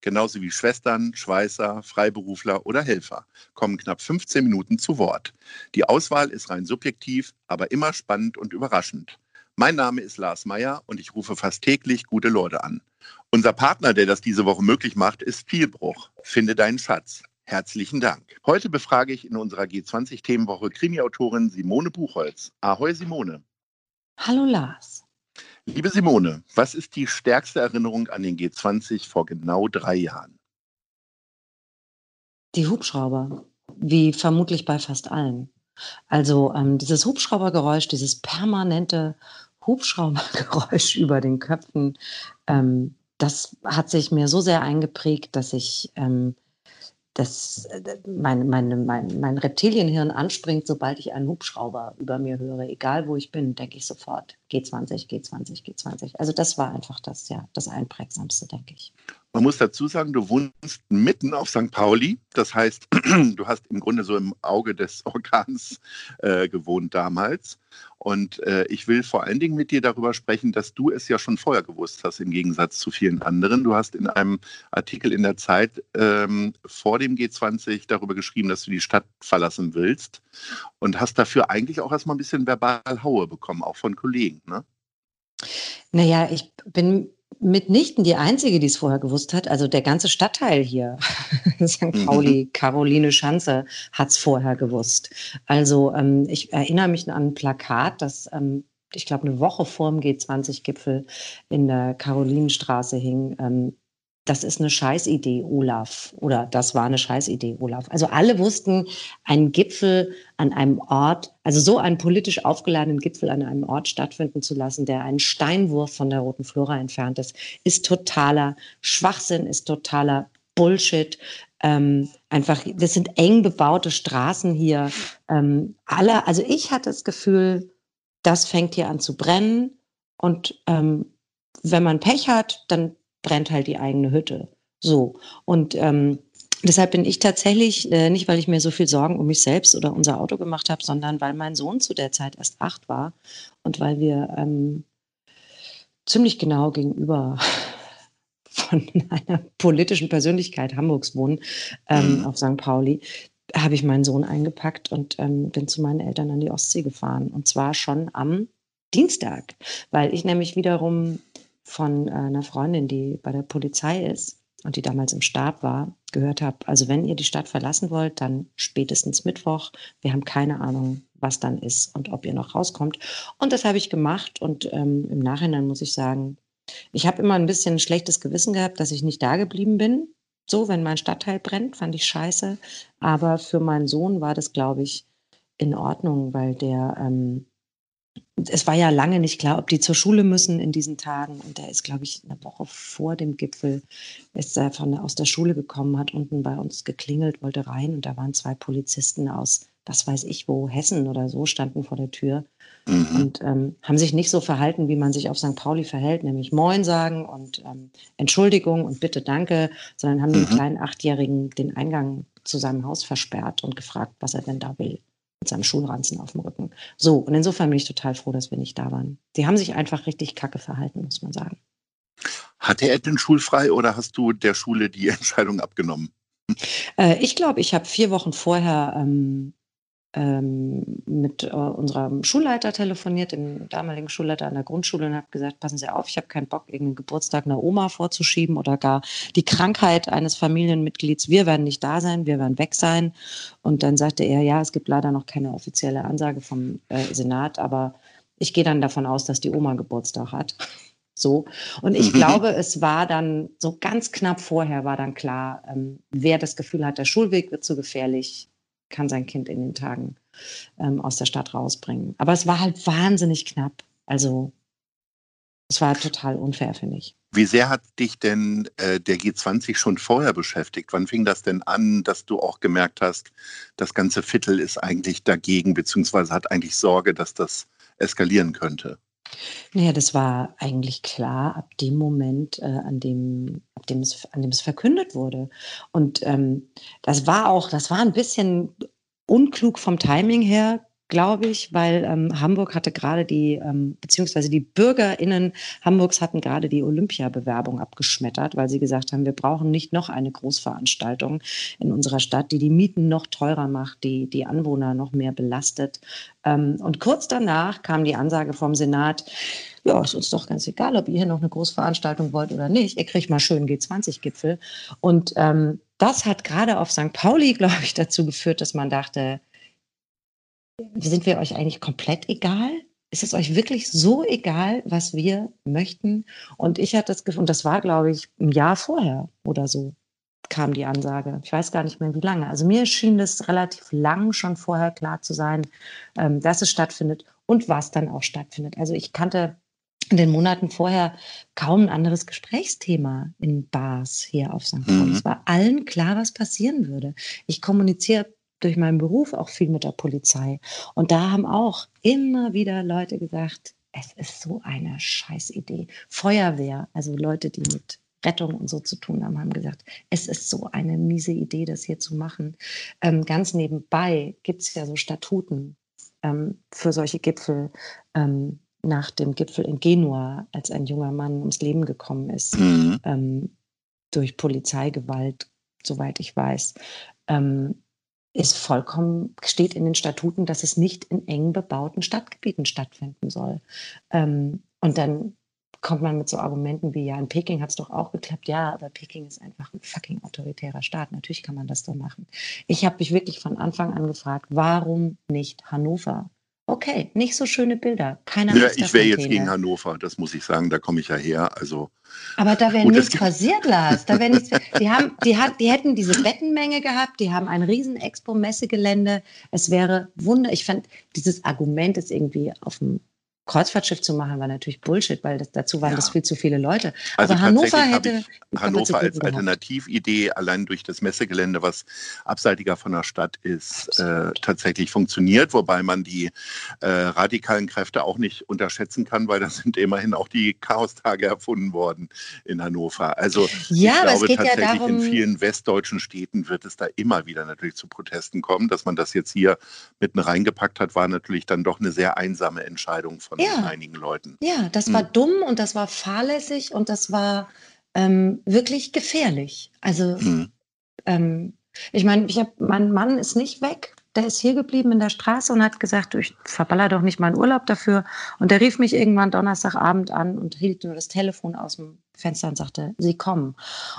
genauso wie Schwestern, Schweißer, Freiberufler oder Helfer, kommen knapp 15 Minuten zu Wort. Die Auswahl ist rein subjektiv, aber immer spannend und überraschend. Mein Name ist Lars Meyer und ich rufe fast täglich gute Leute an. Unser Partner, der das diese Woche möglich macht, ist Vielbruch. Finde deinen Schatz. Herzlichen Dank. Heute befrage ich in unserer G20-Themenwoche Krimi-Autorin Simone Buchholz. Ahoi Simone. Hallo Lars. Liebe Simone, was ist die stärkste Erinnerung an den G20 vor genau drei Jahren? Die Hubschrauber, wie vermutlich bei fast allen. Also ähm, dieses Hubschraubergeräusch, dieses permanente Hubschraubergeräusch über den Köpfen, ähm, das hat sich mir so sehr eingeprägt, dass ich ähm, dass äh, mein, mein, mein, mein Reptilienhirn anspringt, sobald ich einen Hubschrauber über mir höre. Egal wo ich bin, denke ich sofort G20, G20, G20. Also das war einfach das, ja, das Einprägsamste, denke ich. Man muss dazu sagen, du wohnst mitten auf St. Pauli. Das heißt, du hast im Grunde so im Auge des Orkans äh, gewohnt damals. Und äh, ich will vor allen Dingen mit dir darüber sprechen, dass du es ja schon vorher gewusst hast, im Gegensatz zu vielen anderen. Du hast in einem Artikel in der Zeit ähm, vor dem G20 darüber geschrieben, dass du die Stadt verlassen willst und hast dafür eigentlich auch erstmal ein bisschen verbal Haue bekommen, auch von Kollegen. Ne? Naja, ich bin mitnichten die Einzige, die es vorher gewusst hat. Also der ganze Stadtteil hier, St. Mhm. Pauli, Caroline Schanze, hat es vorher gewusst. Also ähm, ich erinnere mich an ein Plakat, das ähm, ich glaube, eine Woche vor dem G20-Gipfel in der Karolinenstraße hing. Ähm, das ist eine Scheißidee, Olaf. Oder das war eine Scheißidee, Olaf. Also alle wussten, einen Gipfel an einem Ort, also so einen politisch aufgeladenen Gipfel an einem Ort stattfinden zu lassen, der einen Steinwurf von der Roten Flora entfernt ist, ist totaler Schwachsinn, ist totaler Bullshit. Ähm, einfach, das sind eng bebaute Straßen hier. Ähm, alle, also ich hatte das Gefühl, das fängt hier an zu brennen. Und ähm, wenn man Pech hat, dann brennt halt die eigene Hütte. So. Und ähm, deshalb bin ich tatsächlich, äh, nicht weil ich mir so viel Sorgen um mich selbst oder unser Auto gemacht habe, sondern weil mein Sohn zu der Zeit erst acht war und weil wir ähm, ziemlich genau gegenüber von einer politischen Persönlichkeit Hamburgs wohnen, ähm, mhm. auf St. Pauli, habe ich meinen Sohn eingepackt und ähm, bin zu meinen Eltern an die Ostsee gefahren. Und zwar schon am Dienstag, weil ich nämlich wiederum von äh, einer Freundin, die bei der Polizei ist und die damals im Stab war, gehört habe, also wenn ihr die Stadt verlassen wollt, dann spätestens Mittwoch. Wir haben keine Ahnung, was dann ist und ob ihr noch rauskommt. Und das habe ich gemacht und ähm, im Nachhinein muss ich sagen, ich habe immer ein bisschen ein schlechtes Gewissen gehabt, dass ich nicht da geblieben bin. So, wenn mein Stadtteil brennt, fand ich scheiße. Aber für meinen Sohn war das, glaube ich, in Ordnung, weil der ähm, es war ja lange nicht klar, ob die zur Schule müssen in diesen Tagen. Und der ist, glaube ich, eine Woche vor dem Gipfel, ist er von, aus der Schule gekommen, hat unten bei uns geklingelt, wollte rein. Und da waren zwei Polizisten aus, was weiß ich wo, Hessen oder so, standen vor der Tür. Mhm. Und ähm, haben sich nicht so verhalten, wie man sich auf St. Pauli verhält, nämlich Moin sagen und ähm, Entschuldigung und bitte danke, sondern haben mhm. dem kleinen Achtjährigen den Eingang zu seinem Haus versperrt und gefragt, was er denn da will mit seinem Schulranzen auf dem Rücken. So, und insofern bin ich total froh, dass wir nicht da waren. Die haben sich einfach richtig kacke verhalten, muss man sagen. Hatte er denn schulfrei oder hast du der Schule die Entscheidung abgenommen? Äh, ich glaube, ich habe vier Wochen vorher ähm, ähm, mit äh, unserem Schulleiter telefoniert, dem damaligen Schulleiter an der Grundschule und habe gesagt, passen Sie auf, ich habe keinen Bock, irgendeinen Geburtstag einer Oma vorzuschieben oder gar die Krankheit eines Familienmitglieds. Wir werden nicht da sein, wir werden weg sein. Und dann sagte er, ja, es gibt leider noch keine offizielle Ansage vom äh, Senat, aber ich gehe dann davon aus, dass die Oma Geburtstag hat. So. Und ich mhm. glaube, es war dann so ganz knapp vorher war dann klar, ähm, wer das Gefühl hat, der Schulweg wird zu gefährlich, kann sein Kind in den Tagen ähm, aus der Stadt rausbringen. Aber es war halt wahnsinnig knapp. Also Es war total unfair, finde ich. Wie sehr hat dich denn äh, der G20 schon vorher beschäftigt? Wann fing das denn an, dass du auch gemerkt hast, das ganze Viertel ist eigentlich dagegen, beziehungsweise hat eigentlich Sorge, dass das eskalieren könnte? Naja, das war eigentlich klar ab dem Moment, äh, an, dem, ab dem es, an dem es verkündet wurde. Und ähm, das war auch, das war ein bisschen unklug vom Timing her, glaube ich, weil ähm, Hamburg hatte gerade die, ähm, beziehungsweise die BürgerInnen Hamburgs hatten gerade die Olympiabewerbung abgeschmettert, weil sie gesagt haben, wir brauchen nicht noch eine Großveranstaltung in unserer Stadt, die die Mieten noch teurer macht, die die Anwohner noch mehr belastet. Ähm, und kurz danach kam die Ansage vom Senat, ja, ist uns doch ganz egal, ob ihr hier noch eine Großveranstaltung wollt oder nicht. Ihr kriegt mal schön G20-Gipfel. Und ähm, das hat gerade auf St. Pauli, glaube ich, dazu geführt, dass man dachte, sind wir euch eigentlich komplett egal? Ist es euch wirklich so egal, was wir möchten? Und ich hatte das Gefühl, und das war, glaube ich, ein Jahr vorher oder so, kam die Ansage. Ich weiß gar nicht mehr, wie lange. Also mir schien es relativ lang schon vorher klar zu sein, ähm, dass es stattfindet und was dann auch stattfindet. Also ich kannte in den Monaten vorher kaum ein anderes Gesprächsthema in Bars hier auf St. Pauli. Mhm. Es war allen klar, was passieren würde. Ich kommuniziere durch meinen Beruf auch viel mit der Polizei. Und da haben auch immer wieder Leute gesagt, es ist so eine Scheißidee. Feuerwehr, also Leute, die mit Rettung und so zu tun haben, haben gesagt, es ist so eine miese Idee, das hier zu machen. Ähm, ganz nebenbei gibt es ja so Statuten ähm, für solche Gipfel. Ähm, nach dem Gipfel in Genua, als ein junger Mann ums Leben gekommen ist, mhm. Ähm, durch Polizeigewalt, soweit ich weiß. Ähm, ist vollkommen, steht in den Statuten, dass es nicht in eng bebauten Stadtgebieten stattfinden soll. Ähm, und dann kommt man mit so Argumenten wie, ja, in Peking hat es doch auch geklappt. Ja, aber Peking ist einfach ein fucking autoritärer Staat. Natürlich kann man das so machen. Ich habe mich wirklich von Anfang an gefragt, warum nicht Hannover? Okay, nicht so schöne Bilder. Keine ja, ich wäre jetzt gegen Hannover, das muss ich sagen, da komme ich ja her. Also, Aber da wäre nichts passiert, Lars. Da wär nichts, die, haben, die, hat, die hätten diese Bettenmenge gehabt, die haben ein riesen Expo-Messegelände. Es wäre wunder. Ich fand, dieses Argument ist irgendwie auf dem Kreuzfahrtschiff zu machen, war natürlich Bullshit, weil das, dazu waren ja. das viel zu viele Leute. Also Aber Hannover hätte. Hannover als Alternatividee allein durch das Messegelände, was abseitiger von der Stadt ist, äh, tatsächlich funktioniert, wobei man die äh, radikalen Kräfte auch nicht unterschätzen kann, weil da sind immerhin auch die Chaostage erfunden worden in Hannover. Also ja, ich glaube tatsächlich ja darum, in vielen westdeutschen Städten wird es da immer wieder natürlich zu Protesten kommen. Dass man das jetzt hier mitten reingepackt hat, war natürlich dann doch eine sehr einsame Entscheidung von von ja. einigen Leuten. Ja, das war hm. dumm und das war fahrlässig und das war ähm, wirklich gefährlich. Also hm. ähm, ich meine, ich hab, mein Mann ist nicht weg. Der ist hier geblieben in der Straße und hat gesagt, ich verballer doch nicht meinen Urlaub dafür. Und der rief mich irgendwann Donnerstagabend an und hielt nur das Telefon aus dem Fenster und sagte, Sie kommen.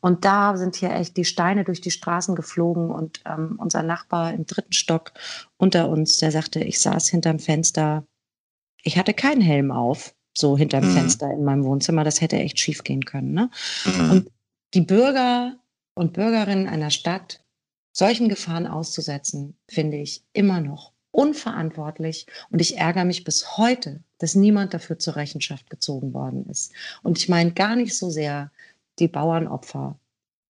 Und da sind hier echt die Steine durch die Straßen geflogen und ähm, unser Nachbar im dritten Stock unter uns, der sagte, ich saß hinterm Fenster ich hatte keinen Helm auf, so hinterm mhm. Fenster in meinem Wohnzimmer. Das hätte echt schief gehen können. Ne? Mhm. Und die Bürger und Bürgerinnen einer Stadt solchen Gefahren auszusetzen, finde ich immer noch unverantwortlich. Und ich ärgere mich bis heute, dass niemand dafür zur Rechenschaft gezogen worden ist. Und ich meine gar nicht so sehr die Bauernopfer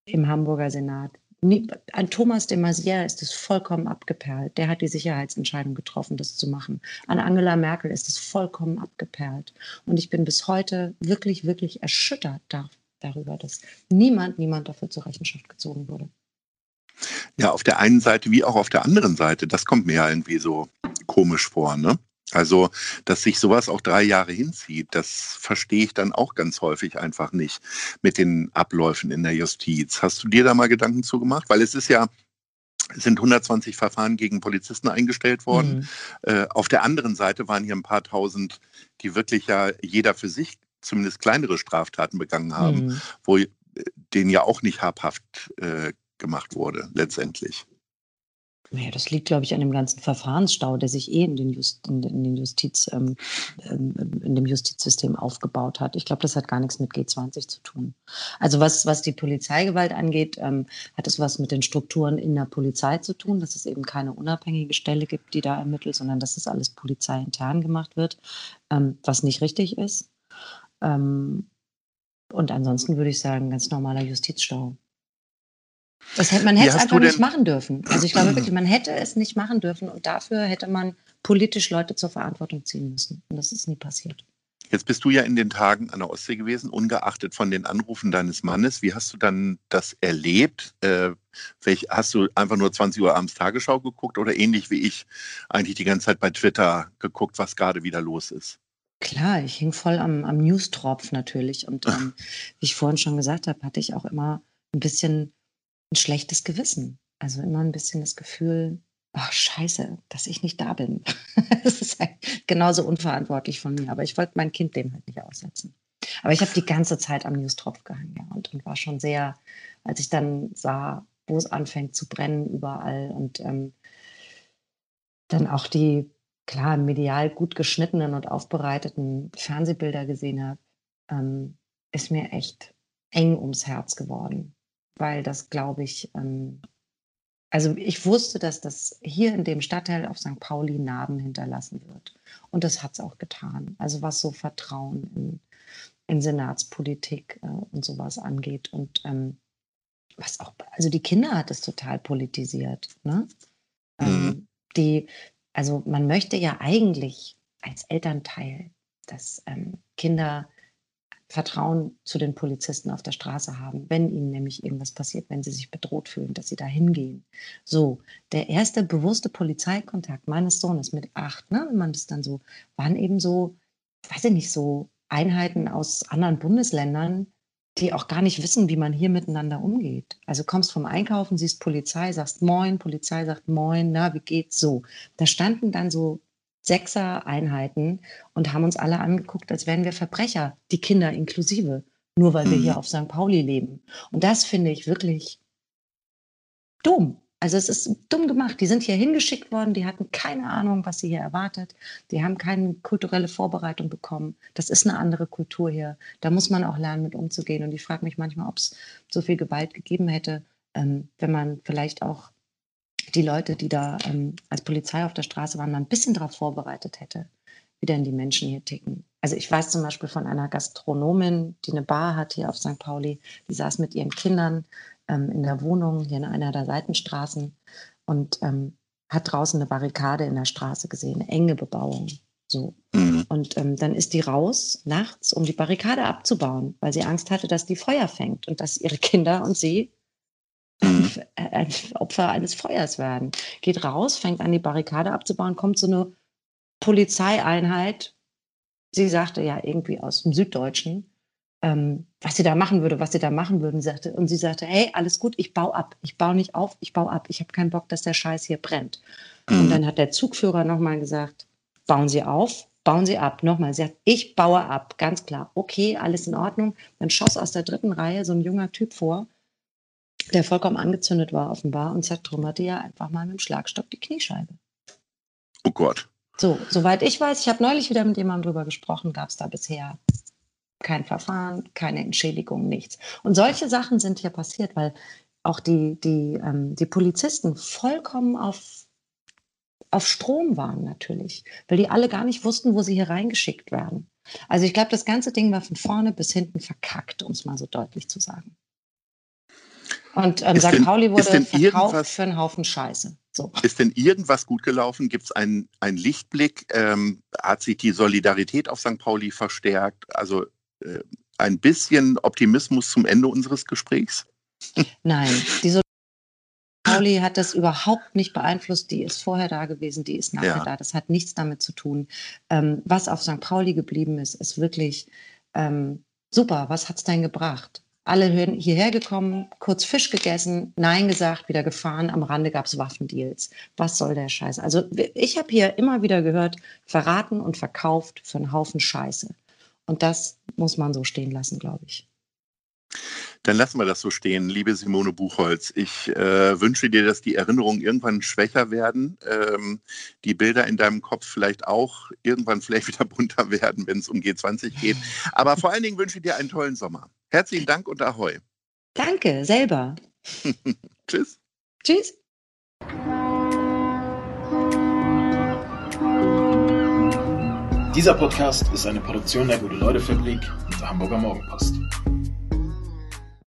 im Hamburger Senat, an Thomas de Maizière ist es vollkommen abgeperlt. Der hat die Sicherheitsentscheidung getroffen, das zu machen. An Angela Merkel ist es vollkommen abgeperlt. Und ich bin bis heute wirklich, wirklich erschüttert darüber, dass niemand, niemand dafür zur Rechenschaft gezogen wurde. Ja, auf der einen Seite wie auch auf der anderen Seite. Das kommt mir irgendwie so komisch vor, ne? Also, dass sich sowas auch drei Jahre hinzieht, das verstehe ich dann auch ganz häufig einfach nicht mit den Abläufen in der Justiz. Hast du dir da mal Gedanken zu gemacht? Weil es ist ja, es sind 120 Verfahren gegen Polizisten eingestellt worden. Mhm. Äh, auf der anderen Seite waren hier ein paar tausend, die wirklich ja jeder für sich zumindest kleinere Straftaten begangen haben, mhm. wo äh, denen ja auch nicht habhaft äh, gemacht wurde, letztendlich. Naja, das liegt, glaube ich, an dem ganzen Verfahrensstau, der sich eh in, den Just, in, den Justiz, ähm, ähm, in dem Justizsystem aufgebaut hat. Ich glaube, das hat gar nichts mit G20 zu tun. Also was, was die Polizeigewalt angeht, ähm, hat es was mit den Strukturen in der Polizei zu tun, dass es eben keine unabhängige Stelle gibt, die da ermittelt, sondern dass das alles polizeiintern gemacht wird, ähm, was nicht richtig ist. Ähm, und ansonsten würde ich sagen, ganz normaler Justizstau. Das hätte, man hätte es einfach nicht machen dürfen. Also ich glaube wirklich, man hätte es nicht machen dürfen und dafür hätte man politisch Leute zur Verantwortung ziehen müssen. Und das ist nie passiert. Jetzt bist du ja in den Tagen an der Ostsee gewesen, ungeachtet von den Anrufen deines Mannes. Wie hast du dann das erlebt? Äh, hast du einfach nur 20 Uhr abends Tagesschau geguckt oder ähnlich wie ich eigentlich die ganze Zeit bei Twitter geguckt, was gerade wieder los ist? Klar, ich hing voll am, am Newstropf natürlich. Und ähm, wie ich vorhin schon gesagt habe, hatte ich auch immer ein bisschen ein schlechtes Gewissen. Also immer ein bisschen das Gefühl, ach scheiße, dass ich nicht da bin. das ist halt genauso unverantwortlich von mir. Aber ich wollte mein Kind dem halt nicht aussetzen. Aber ich habe die ganze Zeit am Newstropf gehangen ja, und, und, war schon sehr, als ich dann sah, wo es anfängt zu brennen überall und ähm, dann auch die, klar, medial gut geschnittenen und aufbereiteten Fernsehbilder gesehen habe, ähm, ist mir echt eng ums Herz geworden, weil das, glaube ich, ähm, also ich wusste, dass das hier in dem Stadtteil auf St. Pauli Narben hinterlassen wird. Und das hat es auch getan. Also was so Vertrauen in, in Senatspolitik äh, und sowas angeht. Und ähm, was auch, also die Kinder hat es total politisiert. Ne? Ähm, mhm. die, also man möchte ja eigentlich als Elternteil, dass ähm, Kinder Vertrauen zu den Polizisten auf der Straße haben, wenn ihnen nämlich irgendwas passiert, wenn sie sich bedroht fühlen, dass sie da hingehen. So, der erste bewusste Polizeikontakt meines Sohnes mit acht, ne, wenn man das dann so, waren eben so, weiß ich nicht, so Einheiten aus anderen Bundesländern, die auch gar nicht wissen, wie man hier miteinander umgeht. Also kommst vom Einkaufen, siehst Polizei, sagst Moin, Polizei sagt Moin, na, wie geht's so? Da standen dann so Sechser-Einheiten und haben uns alle angeguckt, als wären wir Verbrecher, die Kinder inklusive, nur weil wir hier mhm. auf St. Pauli leben. Und das finde ich wirklich dumm. Also es ist dumm gemacht. Die sind hier hingeschickt worden, die hatten keine Ahnung, was sie hier erwartet. Die haben keine kulturelle Vorbereitung bekommen. Das ist eine andere Kultur hier. Da muss man auch lernen, mit umzugehen. Und ich frage mich manchmal, ob es so viel Gewalt gegeben hätte, ähm, wenn man vielleicht auch die Leute, die da ähm, als Polizei auf der Straße waren, mal ein bisschen darauf vorbereitet hätte, wie denn die Menschen hier ticken. Also ich weiß zum Beispiel von einer Gastronomin, die eine Bar hat hier auf St. Pauli, die saß mit ihren Kindern ähm, in der Wohnung hier in einer der Seitenstraßen und ähm, hat draußen eine Barrikade in der Straße gesehen, eine enge Bebauung. So. Mhm. Und ähm, dann ist die raus nachts, um die Barrikade abzubauen, weil sie Angst hatte, dass die Feuer fängt und dass ihre Kinder und sie Mhm. ein Opfer eines Feuers werden. Geht raus, fängt an, die Barrikade abzubauen, kommt so eine Polizeieinheit. Sie sagte ja irgendwie aus dem Süddeutschen, ähm, was sie da machen würde, was sie da machen würden. Sagte, und sie sagte, hey, alles gut, ich baue ab. Ich baue nicht auf, ich baue ab. Ich habe keinen Bock, dass der Scheiß hier brennt. Mhm. Und dann hat der Zugführer nochmal gesagt, bauen Sie auf, bauen Sie ab. Nochmal, sie sagt, ich baue ab, ganz klar. Okay, alles in Ordnung. Dann schoss aus der dritten Reihe so ein junger Typ vor der vollkommen angezündet war offenbar und zertrümmerte ja einfach mal mit dem Schlagstock die Kniescheibe. Oh Gott. So, soweit ich weiß, ich habe neulich wieder mit jemandem drüber gesprochen, gab es da bisher kein Verfahren, keine Entschädigung, nichts. Und solche Sachen sind hier passiert, weil auch die, die, ähm, die Polizisten vollkommen auf, auf Strom waren natürlich, weil die alle gar nicht wussten, wo sie hier reingeschickt werden. Also ich glaube, das ganze Ding war von vorne bis hinten verkackt, um es mal so deutlich zu sagen. Und ähm, St. Pauli wurde verkauft für einen Haufen Scheiße. So. Ist denn irgendwas gut gelaufen? Gibt es einen, einen Lichtblick? Ähm, hat sich die Solidarität auf St. Pauli verstärkt? Also äh, ein bisschen Optimismus zum Ende unseres Gesprächs? Nein, die Solidarität Pauli hat das überhaupt nicht beeinflusst. Die ist vorher da gewesen, die ist nachher ja. da. Das hat nichts damit zu tun. Ähm, was auf St. Pauli geblieben ist, ist wirklich ähm, super. Was hat es denn gebracht? Alle hierher gekommen, kurz Fisch gegessen, Nein gesagt, wieder gefahren. Am Rande gab es Waffendeals. Was soll der Scheiß? Also ich habe hier immer wieder gehört, verraten und verkauft für einen Haufen Scheiße. Und das muss man so stehen lassen, glaube ich. Dann lassen wir das so stehen, liebe Simone Buchholz. Ich äh, wünsche dir, dass die Erinnerungen irgendwann schwächer werden, ähm, die Bilder in deinem Kopf vielleicht auch irgendwann vielleicht wieder bunter werden, wenn es um G20 geht. Aber vor allen Dingen wünsche ich dir einen tollen Sommer. Herzlichen Dank und Ahoi. Danke, selber. Tschüss. Tschüss. Dieser Podcast ist eine Produktion der Gute-Leute-Fabrik und der Hamburger Morgenpost.